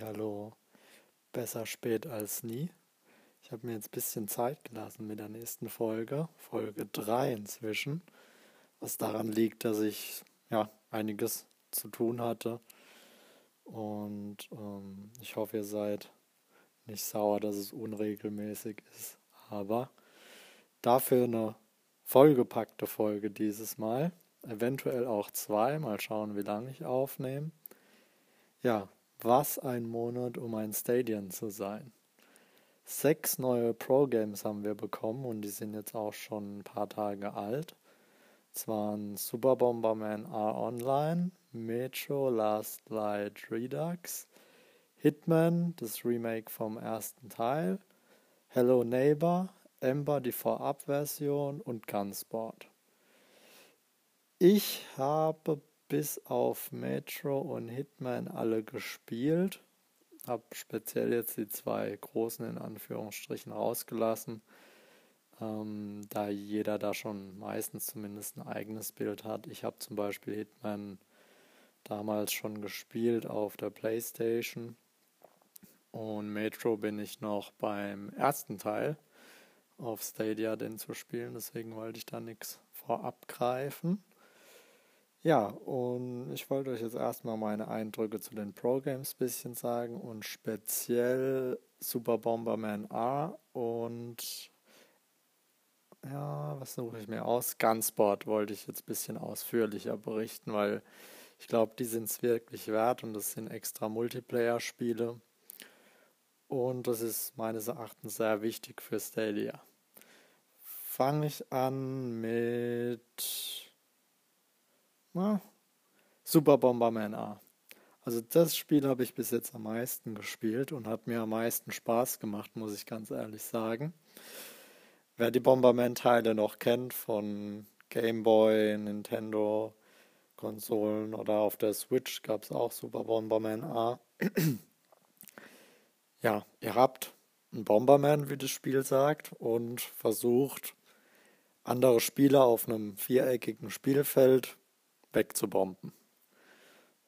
Hallo, besser spät als nie. Ich habe mir jetzt ein bisschen Zeit gelassen mit der nächsten Folge, Folge 3 inzwischen, was daran liegt, dass ich ja einiges zu tun hatte. Und ähm, ich hoffe, ihr seid nicht sauer, dass es unregelmäßig ist. Aber dafür eine vollgepackte Folge dieses Mal. Eventuell auch zwei. Mal schauen, wie lange ich aufnehme. Ja, was ein Monat, um ein Stadion zu sein. Sechs neue Pro-Games haben wir bekommen und die sind jetzt auch schon ein paar Tage alt. Es waren Super Bomberman R Online, Metro Last Light Redux, Hitman, das Remake vom ersten Teil, Hello Neighbor, Ember, die Vorabversion und Gunsport. Ich habe bis auf Metro und Hitman alle gespielt. Habe speziell jetzt die zwei großen in Anführungsstrichen rausgelassen, ähm, da jeder da schon meistens zumindest ein eigenes Bild hat. Ich habe zum Beispiel Hitman damals schon gespielt auf der PlayStation und Metro bin ich noch beim ersten Teil auf Stadia denn zu spielen, deswegen wollte ich da nichts vorab greifen. Ja, und ich wollte euch jetzt erstmal meine Eindrücke zu den Pro Games ein bisschen sagen und speziell Super Bomberman R und ja, was suche ich mir aus? Gunsport wollte ich jetzt ein bisschen ausführlicher berichten, weil ich glaube, die sind es wirklich wert und das sind extra Multiplayer-Spiele. Und das ist meines Erachtens sehr wichtig für Stadia. Fange ich an mit na, Super Bomberman A. Also das Spiel habe ich bis jetzt am meisten gespielt und hat mir am meisten Spaß gemacht, muss ich ganz ehrlich sagen. Wer die Bomberman-Teile noch kennt von Game Boy, Nintendo, Konsolen oder auf der Switch gab es auch Super Bomberman A. ja, ihr habt einen Bomberman, wie das Spiel sagt, und versucht, andere Spieler auf einem viereckigen Spielfeld wegzubomben.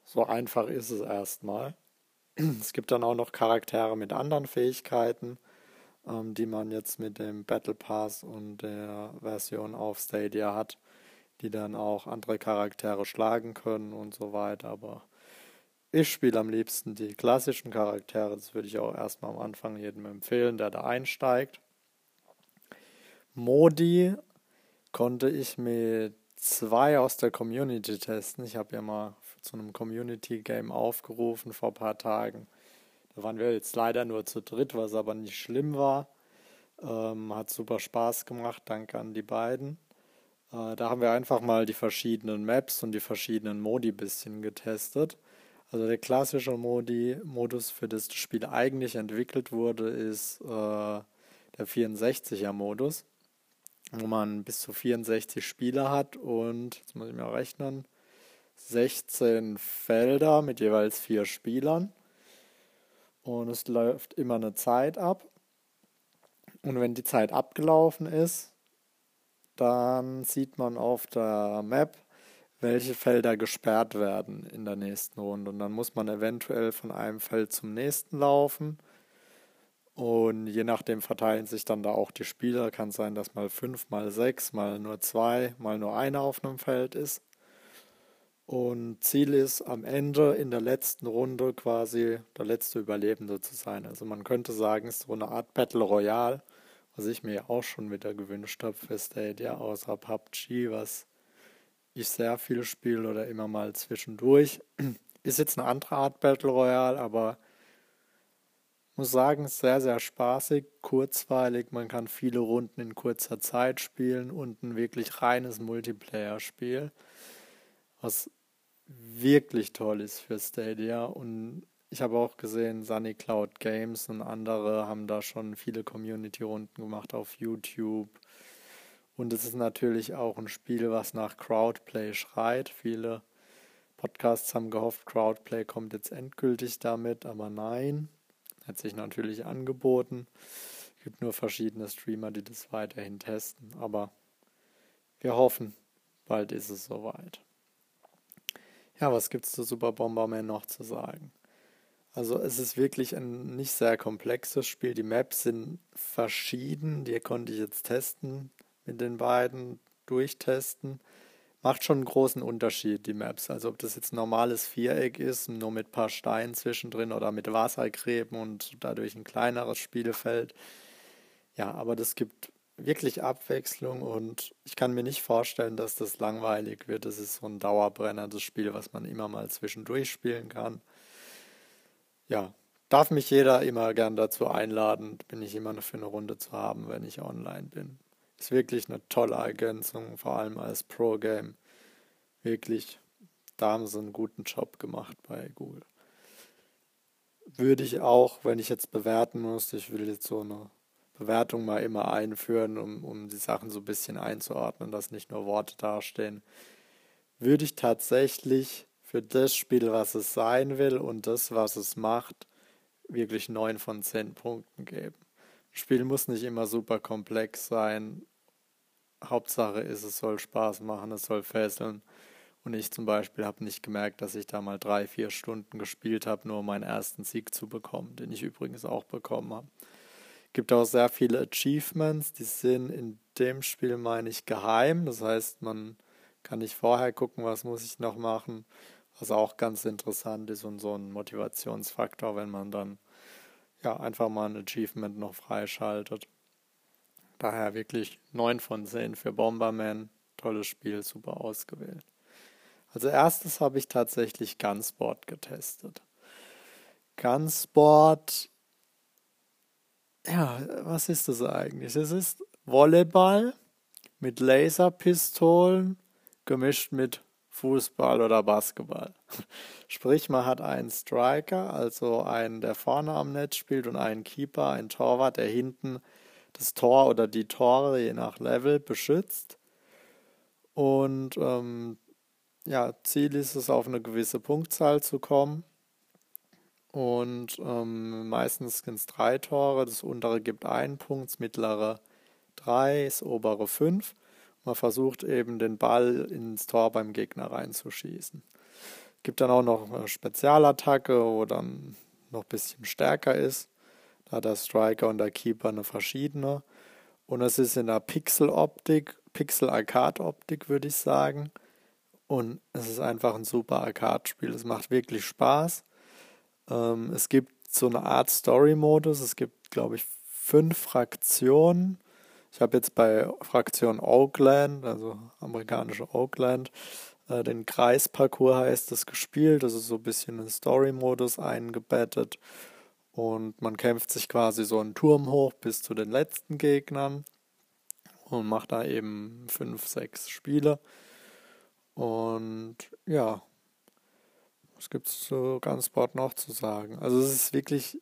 So einfach ist es erstmal. Es gibt dann auch noch Charaktere mit anderen Fähigkeiten, ähm, die man jetzt mit dem Battle Pass und der Version auf Stadia hat, die dann auch andere Charaktere schlagen können und so weiter. Aber ich spiele am liebsten die klassischen Charaktere. Das würde ich auch erstmal am Anfang jedem empfehlen, der da einsteigt. Modi konnte ich mit zwei aus der Community testen. Ich habe ja mal zu einem Community-Game aufgerufen vor ein paar Tagen. Da waren wir jetzt leider nur zu dritt, was aber nicht schlimm war. Ähm, hat super Spaß gemacht, danke an die beiden. Äh, da haben wir einfach mal die verschiedenen Maps und die verschiedenen Modi bisschen getestet. Also der klassische Modi, Modus, für das das Spiel eigentlich entwickelt wurde, ist äh, der 64er Modus wo man bis zu 64 Spieler hat und, jetzt muss ich mal rechnen, 16 Felder mit jeweils vier Spielern. Und es läuft immer eine Zeit ab. Und wenn die Zeit abgelaufen ist, dann sieht man auf der Map, welche Felder gesperrt werden in der nächsten Runde. Und dann muss man eventuell von einem Feld zum nächsten laufen und je nachdem verteilen sich dann da auch die Spieler. Kann sein, dass mal fünf, mal sechs, mal nur zwei, mal nur einer auf einem Feld ist. Und Ziel ist am Ende in der letzten Runde quasi der letzte Überlebende zu sein. Also man könnte sagen, es ist so eine Art Battle Royale, was ich mir auch schon wieder gewünscht habe für Stadia, außer PUBG, was ich sehr viel spiele oder immer mal zwischendurch. Ist jetzt eine andere Art Battle Royale, aber muss sagen, sehr, sehr spaßig, kurzweilig. Man kann viele Runden in kurzer Zeit spielen und ein wirklich reines Multiplayer-Spiel, was wirklich toll ist für Stadia. Und ich habe auch gesehen, Sunny Cloud Games und andere haben da schon viele Community-Runden gemacht auf YouTube. Und es ist natürlich auch ein Spiel, was nach Crowdplay schreit. Viele Podcasts haben gehofft, Crowdplay kommt jetzt endgültig damit, aber nein, hat sich natürlich angeboten. Es gibt nur verschiedene Streamer, die das weiterhin testen, aber wir hoffen, bald ist es soweit. Ja, was gibt es zu Super Bomberman noch zu sagen? Also es ist wirklich ein nicht sehr komplexes Spiel. Die Maps sind verschieden. Die konnte ich jetzt testen mit den beiden, durchtesten. Macht schon einen großen Unterschied, die Maps. Also ob das jetzt ein normales Viereck ist, nur mit ein paar Steinen zwischendrin oder mit Wassergräben und dadurch ein kleineres Spielfeld. Ja, aber das gibt wirklich Abwechslung und ich kann mir nicht vorstellen, dass das langweilig wird. Das ist so ein Dauerbrenner, das Spiel, was man immer mal zwischendurch spielen kann. Ja, darf mich jeder immer gern dazu einladen, bin ich immer für eine Runde zu haben, wenn ich online bin. Ist wirklich eine tolle Ergänzung, vor allem als Pro-Game. Wirklich, da haben sie einen guten Job gemacht bei Google. Würde ich auch, wenn ich jetzt bewerten muss, ich will jetzt so eine Bewertung mal immer einführen, um, um die Sachen so ein bisschen einzuordnen, dass nicht nur Worte dastehen, würde ich tatsächlich für das Spiel, was es sein will und das, was es macht, wirklich 9 von 10 Punkten geben. Das Spiel muss nicht immer super komplex sein. Hauptsache ist, es soll Spaß machen, es soll fesseln. Und ich zum Beispiel habe nicht gemerkt, dass ich da mal drei, vier Stunden gespielt habe, nur um meinen ersten Sieg zu bekommen, den ich übrigens auch bekommen habe gibt auch sehr viele Achievements, die sind in dem Spiel, meine ich, geheim. Das heißt, man kann nicht vorher gucken, was muss ich noch machen. Was auch ganz interessant ist und so ein Motivationsfaktor, wenn man dann ja einfach mal ein Achievement noch freischaltet. Daher wirklich 9 von 10 für Bomberman. Tolles Spiel, super ausgewählt. Also erstes habe ich tatsächlich Gunsport getestet. Gunsport ja, was ist das eigentlich? Es ist Volleyball mit Laserpistolen gemischt mit Fußball oder Basketball. Sprich, man hat einen Striker, also einen, der vorne am Netz spielt und einen Keeper, einen Torwart, der hinten das Tor oder die Tore je nach Level beschützt. Und ähm, ja, Ziel ist es, auf eine gewisse Punktzahl zu kommen. Und ähm, meistens sind es drei Tore. Das untere gibt einen Punkt, das mittlere drei, das obere fünf. Man versucht eben den Ball ins Tor beim Gegner reinzuschießen. Gibt dann auch noch eine Spezialattacke, wo dann noch ein bisschen stärker ist. Da hat der Striker und der Keeper eine verschiedene. Und es ist in der Pixel-Optik, Pixel-Arcade-Optik, würde ich sagen. Und es ist einfach ein super Arcade-Spiel. Es macht wirklich Spaß. Ähm, es gibt so eine Art Story-Modus. Es gibt, glaube ich, fünf Fraktionen. Ich habe jetzt bei Fraktion Oakland, also amerikanische Oakland, äh, den Kreisparcours heißt es gespielt. Das ist so ein bisschen in Story-Modus eingebettet. Und man kämpft sich quasi so einen Turm hoch bis zu den letzten Gegnern und macht da eben fünf, sechs Spiele. Und ja, was gibt es zu Gunsport noch zu sagen? Also es ist wirklich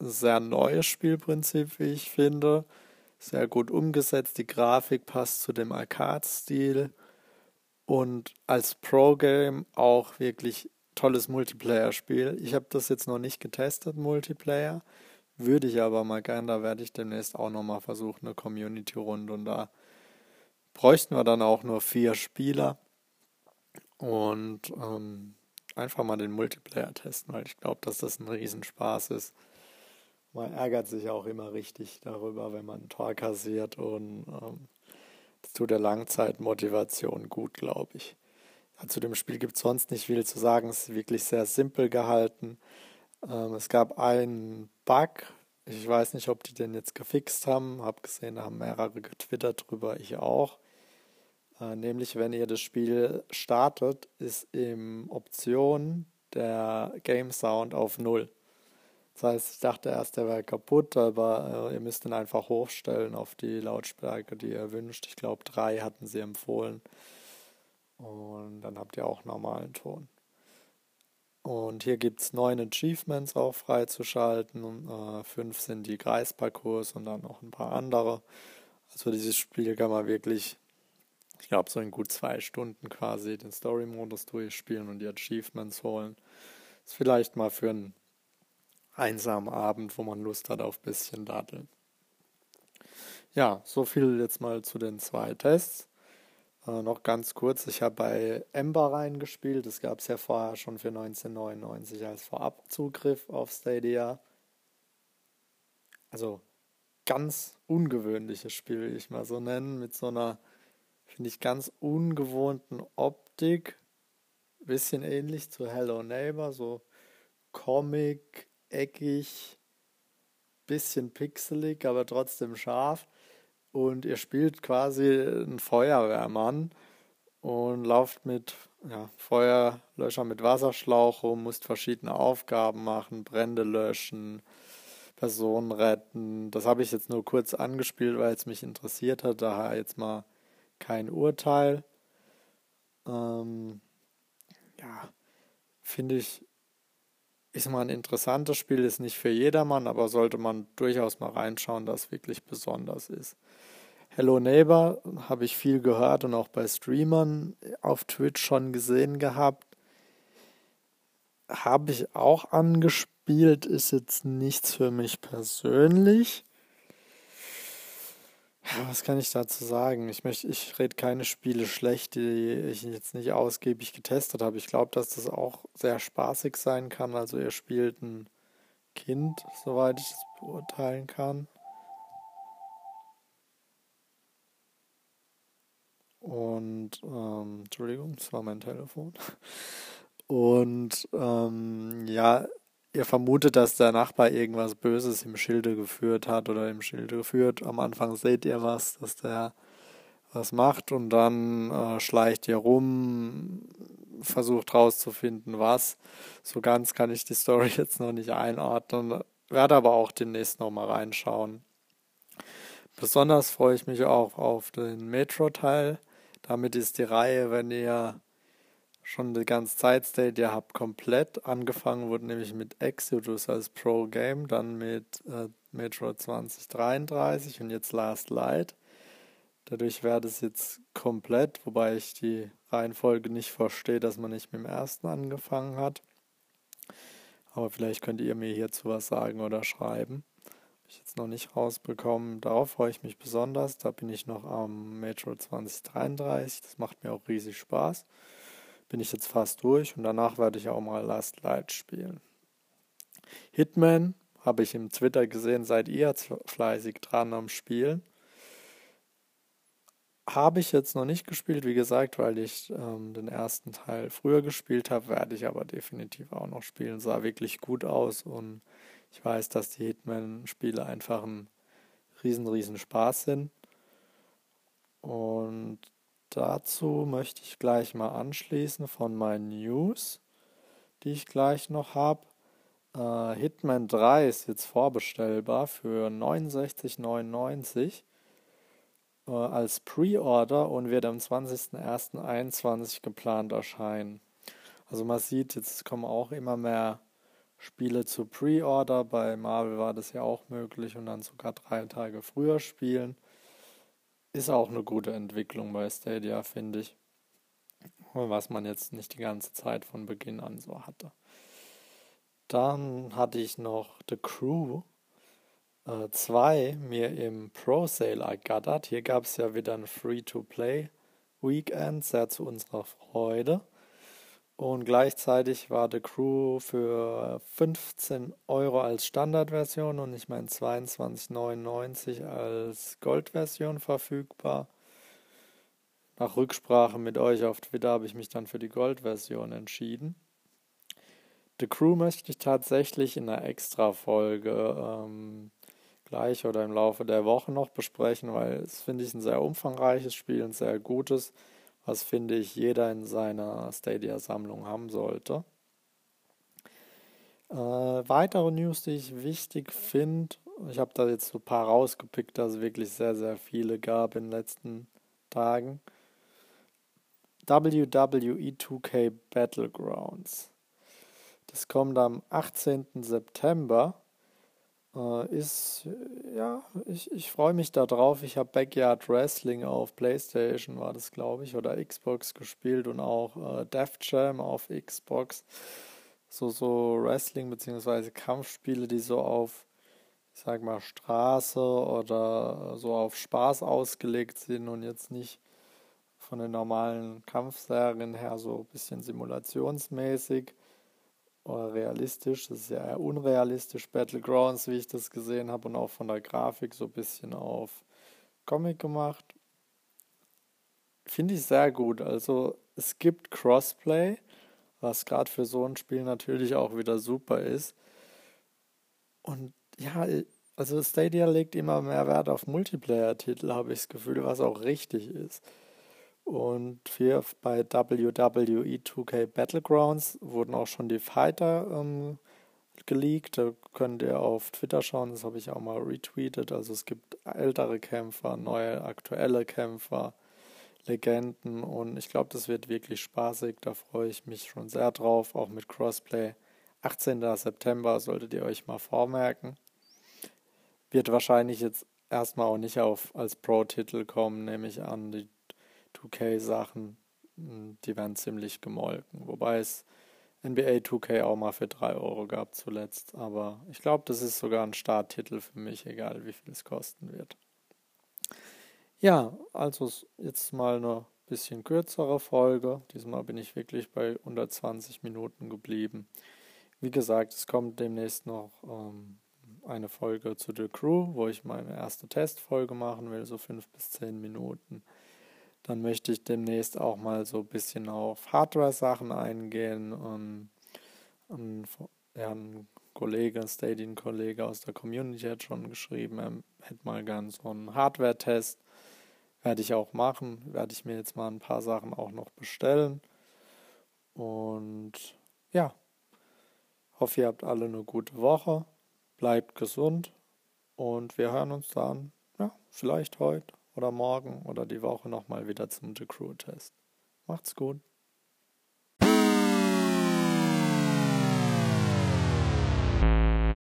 ein sehr neues Spielprinzip, wie ich finde. Sehr gut umgesetzt. Die Grafik passt zu dem Arcade-Stil. Und als Pro-Game auch wirklich tolles Multiplayer-Spiel. Ich habe das jetzt noch nicht getestet, Multiplayer. Würde ich aber mal gern, da werde ich demnächst auch nochmal versuchen, eine Community-Runde. Und da bräuchten wir dann auch nur vier Spieler. Und ähm, einfach mal den Multiplayer testen, weil ich glaube, dass das ein Riesenspaß ist. Man ärgert sich auch immer richtig darüber, wenn man ein Tor kassiert und ähm, das tut der Langzeitmotivation gut, glaube ich. Zu dem Spiel gibt es sonst nicht viel zu sagen. Es ist wirklich sehr simpel gehalten. Ähm, es gab einen Bug. Ich weiß nicht, ob die den jetzt gefixt haben. Hab gesehen, da haben mehrere getwittert drüber. Ich auch. Äh, nämlich, wenn ihr das Spiel startet, ist im Option der Game Sound auf Null. Das heißt, ich dachte erst, der wäre kaputt, aber äh, ihr müsst ihn einfach hochstellen auf die Lautstärke, die ihr wünscht. Ich glaube, drei hatten sie empfohlen. Und dann habt ihr auch normalen Ton. Und hier gibt es neun Achievements auch freizuschalten. Äh, fünf sind die Kreisparcours und dann noch ein paar andere. Also dieses Spiel kann man wirklich ich glaube, so in gut zwei Stunden quasi den Story-Modus durchspielen und die Achievements holen. Ist vielleicht mal für einen einsamen Abend, wo man Lust hat auf ein bisschen Datteln. Ja, so viel jetzt mal zu den zwei Tests. Äh, noch ganz kurz, ich habe bei Ember reingespielt. Das gab es ja vorher schon für 1999 als Vorabzugriff auf Stadia. Also ganz ungewöhnliches Spiel, will ich mal so nennen, mit so einer, finde ich, ganz ungewohnten Optik. Bisschen ähnlich zu Hello Neighbor, so Comic, eckig, bisschen pixelig, aber trotzdem scharf. Und ihr spielt quasi einen Feuerwehrmann und lauft mit ja, Feuerlöscher mit Wasserschlauch rum, musst verschiedene Aufgaben machen, Brände löschen, Personen retten. Das habe ich jetzt nur kurz angespielt, weil es mich interessiert hat. Daher jetzt mal kein Urteil. Ähm, ja, finde ich ist mal ein interessantes Spiel, ist nicht für jedermann, aber sollte man durchaus mal reinschauen, dass es wirklich besonders ist. Hello Neighbor habe ich viel gehört und auch bei Streamern auf Twitch schon gesehen gehabt. Habe ich auch angespielt, ist jetzt nichts für mich persönlich. Was kann ich dazu sagen? Ich möchte, ich rede keine Spiele schlecht, die ich jetzt nicht ausgiebig getestet habe. Ich glaube, dass das auch sehr spaßig sein kann. Also ihr spielt ein Kind, soweit ich es beurteilen kann. Und ähm, Entschuldigung, das war mein Telefon. Und ähm, ja, ihr vermutet, dass der Nachbar irgendwas Böses im Schilde geführt hat oder im Schilde geführt. Am Anfang seht ihr was, dass der was macht und dann äh, schleicht ihr rum, versucht rauszufinden, was. So ganz kann ich die Story jetzt noch nicht einordnen, werde aber auch demnächst nochmal reinschauen. Besonders freue ich mich auch auf den Metro-Teil. Damit ist die Reihe, wenn ihr schon die ganze Zeit Stadia habt komplett angefangen, wurde nämlich mit Exodus als Pro-Game, dann mit äh, Metro 2033 und jetzt Last Light. Dadurch wäre es jetzt komplett, wobei ich die Reihenfolge nicht verstehe, dass man nicht mit dem ersten angefangen hat. Aber vielleicht könnt ihr mir hierzu was sagen oder schreiben. Ich jetzt noch nicht rausbekommen. Darauf freue ich mich besonders. Da bin ich noch am Metro 2033. Das macht mir auch riesig Spaß bin ich jetzt fast durch und danach werde ich auch mal Last Light spielen. Hitman habe ich im Twitter gesehen, seid ihr fleißig dran am Spielen. Habe ich jetzt noch nicht gespielt, wie gesagt, weil ich ähm, den ersten Teil früher gespielt habe, werde ich aber definitiv auch noch spielen. Sah wirklich gut aus und ich weiß, dass die Hitman-Spiele einfach ein riesen, riesen Spaß sind. Und Dazu möchte ich gleich mal anschließen von meinen News, die ich gleich noch habe. Äh, Hitman 3 ist jetzt vorbestellbar für 69,99 äh, als Pre-Order und wird am 20.01.2021 geplant erscheinen. Also man sieht, jetzt kommen auch immer mehr Spiele zu Pre-Order. Bei Marvel war das ja auch möglich und dann sogar drei Tage früher spielen. Ist auch eine gute Entwicklung bei Stadia, finde ich. Was man jetzt nicht die ganze Zeit von Beginn an so hatte. Dann hatte ich noch The Crew 2 äh, mir im Pro Sale ergattert. Hier gab es ja wieder ein Free-to-Play Weekend, sehr zu unserer Freude. Und gleichzeitig war The Crew für 15 Euro als Standardversion und ich meine 22,99 als Goldversion verfügbar. Nach Rücksprache mit euch auf Twitter habe ich mich dann für die Goldversion entschieden. The Crew möchte ich tatsächlich in einer Extra-Folge ähm, gleich oder im Laufe der Woche noch besprechen, weil es finde ich ein sehr umfangreiches Spiel, ein sehr gutes was finde ich jeder in seiner Stadia-Sammlung haben sollte. Äh, weitere News, die ich wichtig finde, ich habe da jetzt so ein paar rausgepickt, dass es wirklich sehr, sehr viele gab in den letzten Tagen. WWE 2K Battlegrounds. Das kommt am 18. September ist, ja, ich, ich freue mich darauf. Ich habe Backyard Wrestling auf PlayStation, war das, glaube ich, oder Xbox gespielt und auch äh, Def Jam auf Xbox. So, so Wrestling- bzw. Kampfspiele, die so auf, ich sag mal, Straße oder so auf Spaß ausgelegt sind und jetzt nicht von den normalen Kampfserien her so ein bisschen simulationsmäßig oder realistisch. Das ist ja eher unrealistisch, Battlegrounds, wie ich das gesehen habe, und auch von der Grafik so ein bisschen auf Comic gemacht. Finde ich sehr gut. Also es gibt Crossplay, was gerade für so ein Spiel natürlich auch wieder super ist. Und ja, also Stadia legt immer mehr Wert auf Multiplayer-Titel, habe ich das Gefühl, was auch richtig ist. Und wir bei WWE 2K Battlegrounds wurden auch schon die Fighter ähm, geleakt. Da könnt ihr auf Twitter schauen, das habe ich auch mal retweetet. Also es gibt ältere Kämpfer, neue aktuelle Kämpfer, Legenden und ich glaube, das wird wirklich spaßig. Da freue ich mich schon sehr drauf, auch mit Crossplay. 18. September solltet ihr euch mal vormerken. Wird wahrscheinlich jetzt erstmal auch nicht auf als Pro-Titel kommen, nehme ich an. Die 2K-Sachen, hm, die werden ziemlich gemolken. Wobei es NBA 2K auch mal für 3 Euro gab zuletzt. Aber ich glaube, das ist sogar ein Starttitel für mich, egal wie viel es kosten wird. Ja, also jetzt mal eine bisschen kürzere Folge. Diesmal bin ich wirklich bei 120 Minuten geblieben. Wie gesagt, es kommt demnächst noch ähm, eine Folge zu The Crew, wo ich meine erste Testfolge machen will, so 5 bis 10 Minuten. Dann möchte ich demnächst auch mal so ein bisschen auf Hardware-Sachen eingehen. Und, und ja, ein Kollege, ein Stadion-Kollege aus der Community hat schon geschrieben, er hätte mal gern so einen Hardware-Test. Werde ich auch machen. Werde ich mir jetzt mal ein paar Sachen auch noch bestellen. Und ja, hoffe, ihr habt alle eine gute Woche. Bleibt gesund und wir hören uns dann, ja, vielleicht heute oder morgen oder die Woche nochmal wieder zum The Crew Test. Macht's gut.